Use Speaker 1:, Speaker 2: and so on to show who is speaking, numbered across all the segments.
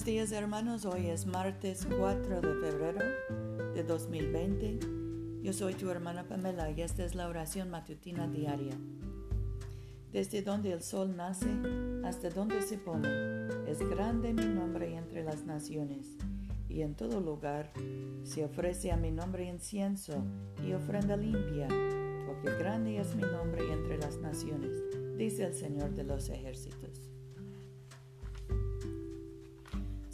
Speaker 1: Buenos días hermanos, hoy es martes 4 de febrero de 2020. Yo soy tu hermana Pamela y esta es la oración matutina diaria. Desde donde el sol nace hasta donde se pone, es grande mi nombre entre las naciones, y en todo lugar se ofrece a mi nombre incienso y ofrenda limpia, porque grande es mi nombre entre las naciones, dice el Señor de los ejércitos.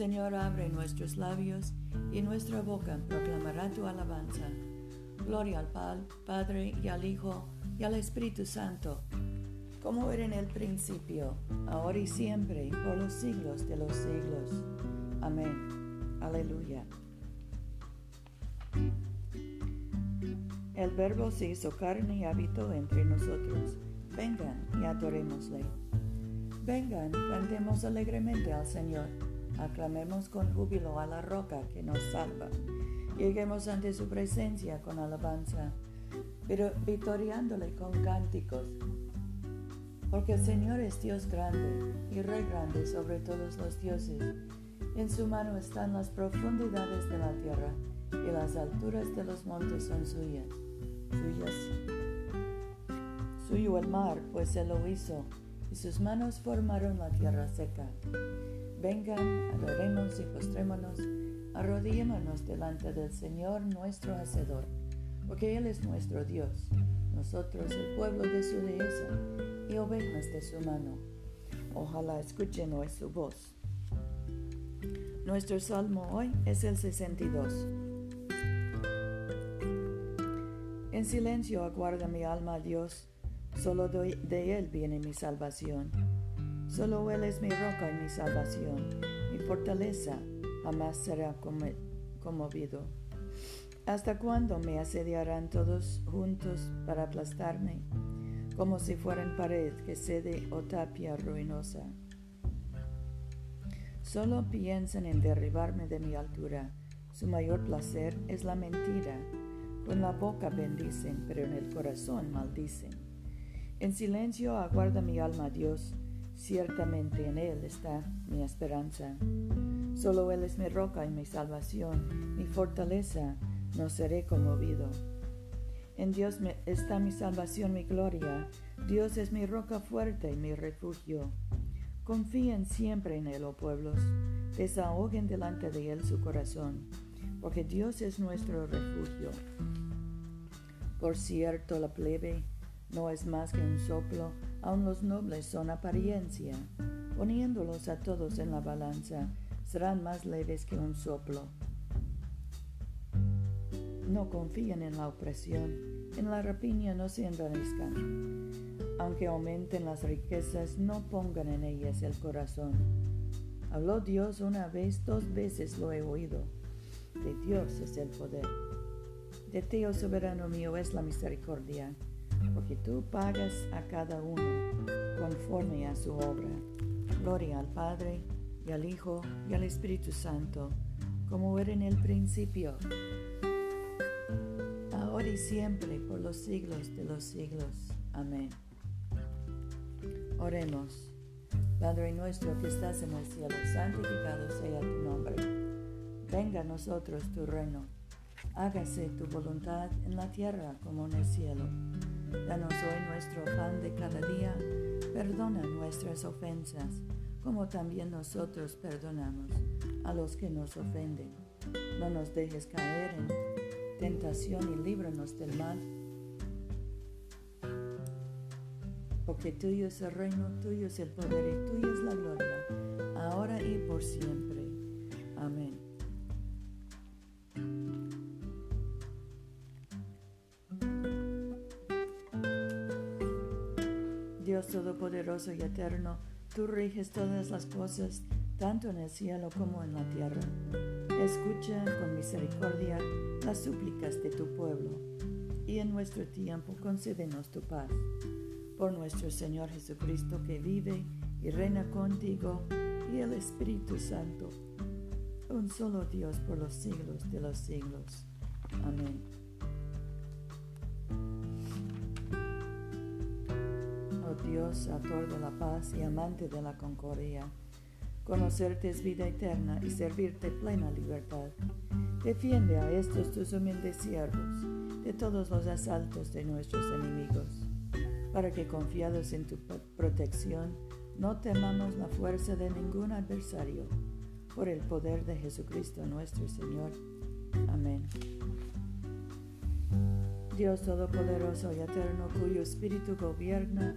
Speaker 1: Señor, abre nuestros labios y nuestra boca proclamará tu alabanza. Gloria al Padre y al Hijo y al Espíritu Santo, como era en el principio, ahora y siempre, por los siglos de los siglos. Amén. Aleluya. El Verbo se hizo carne y habitó entre nosotros. Vengan y adorémosle. Vengan, cantemos alegremente al Señor aclamemos con júbilo a la roca que nos salva. Lleguemos ante su presencia con alabanza, pero vitoriándole con cánticos. Porque el Señor es Dios grande y Rey grande sobre todos los dioses. En su mano están las profundidades de la tierra y las alturas de los montes son suyas. Suyas. Suyo el mar, pues él lo hizo, y sus manos formaron la tierra seca. Vengan, adoremos y postrémonos, arrodillémonos delante del Señor nuestro Hacedor, porque Él es nuestro Dios, nosotros el pueblo de su dehesa y ovejas de su mano. Ojalá escuchen hoy su voz. Nuestro salmo hoy es el 62. En silencio aguarda mi alma a Dios, solo de Él viene mi salvación. Solo Él es mi roca y mi salvación, mi fortaleza, jamás será conmovido. ¿Hasta cuándo me asediarán todos juntos para aplastarme, como si fueran pared que cede o tapia ruinosa? Solo piensan en derribarme de mi altura. Su mayor placer es la mentira. Con la boca bendicen, pero en el corazón maldicen. En silencio aguarda mi alma a Dios Ciertamente en Él está mi esperanza. Solo Él es mi roca y mi salvación, mi fortaleza, no seré conmovido. En Dios está mi salvación, mi gloria. Dios es mi roca fuerte y mi refugio. Confíen siempre en Él, oh pueblos. Desahoguen delante de Él su corazón, porque Dios es nuestro refugio. Por cierto, la plebe no es más que un soplo Aun los nobles son apariencia. Poniéndolos a todos en la balanza, serán más leves que un soplo. No confíen en la opresión, en la rapiña no se envanezcan. Aunque aumenten las riquezas, no pongan en ellas el corazón. Habló Dios una vez, dos veces lo he oído. De Dios es el poder. De ti, oh soberano mío, es la misericordia porque tú pagas a cada uno conforme a su obra. Gloria al Padre, y al Hijo, y al Espíritu Santo, como era en el principio, ahora y siempre, por los siglos de los siglos. Amén. Oremos. Padre nuestro que estás en el cielo, santificado sea tu nombre. Venga a nosotros tu reino. Hágase tu voluntad en la tierra como en el cielo. Danos hoy nuestro pan de cada día. Perdona nuestras ofensas, como también nosotros perdonamos a los que nos ofenden. No nos dejes caer en tentación y líbranos del mal. Porque tuyo es el reino, tuyo es el poder y tuya es la gloria, ahora y por siempre. Dios Todopoderoso y Eterno, tú riges todas las cosas, tanto en el cielo como en la tierra. Escucha con misericordia las súplicas de tu pueblo, y en nuestro tiempo concédenos tu paz. Por nuestro Señor Jesucristo, que vive y reina contigo, y el Espíritu Santo, un solo Dios por los siglos de los siglos. Amén. Dios, autor de la paz y amante de la concordia, Conocerte es vida eterna y servirte plena libertad. Defiende a estos tus humildes siervos de todos los asaltos de nuestros enemigos, para que confiados en tu protección no temamos la fuerza de ningún adversario, por el poder de Jesucristo nuestro Señor. Amén. Dios Todopoderoso y Eterno, cuyo Espíritu gobierna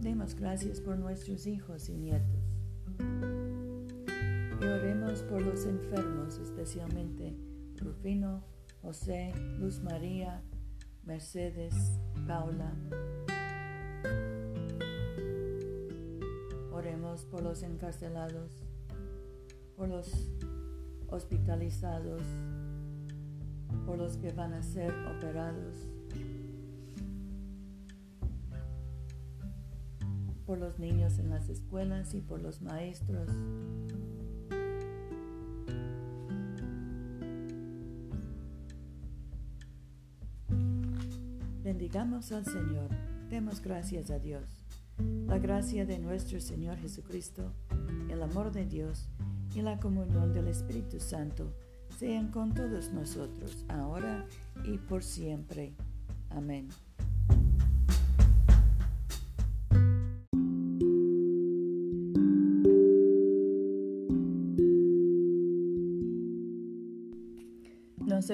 Speaker 1: Demos gracias por nuestros hijos y nietos. Y oremos por los enfermos, especialmente Rufino, José, Luz María, Mercedes, Paula. Oremos por los encarcelados, por los hospitalizados, por los que van a ser operados por los niños en las escuelas y por los maestros. Bendigamos al Señor, demos gracias a Dios. La gracia de nuestro Señor Jesucristo, el amor de Dios y la comunión del Espíritu Santo sean con todos nosotros, ahora y por siempre. Amén.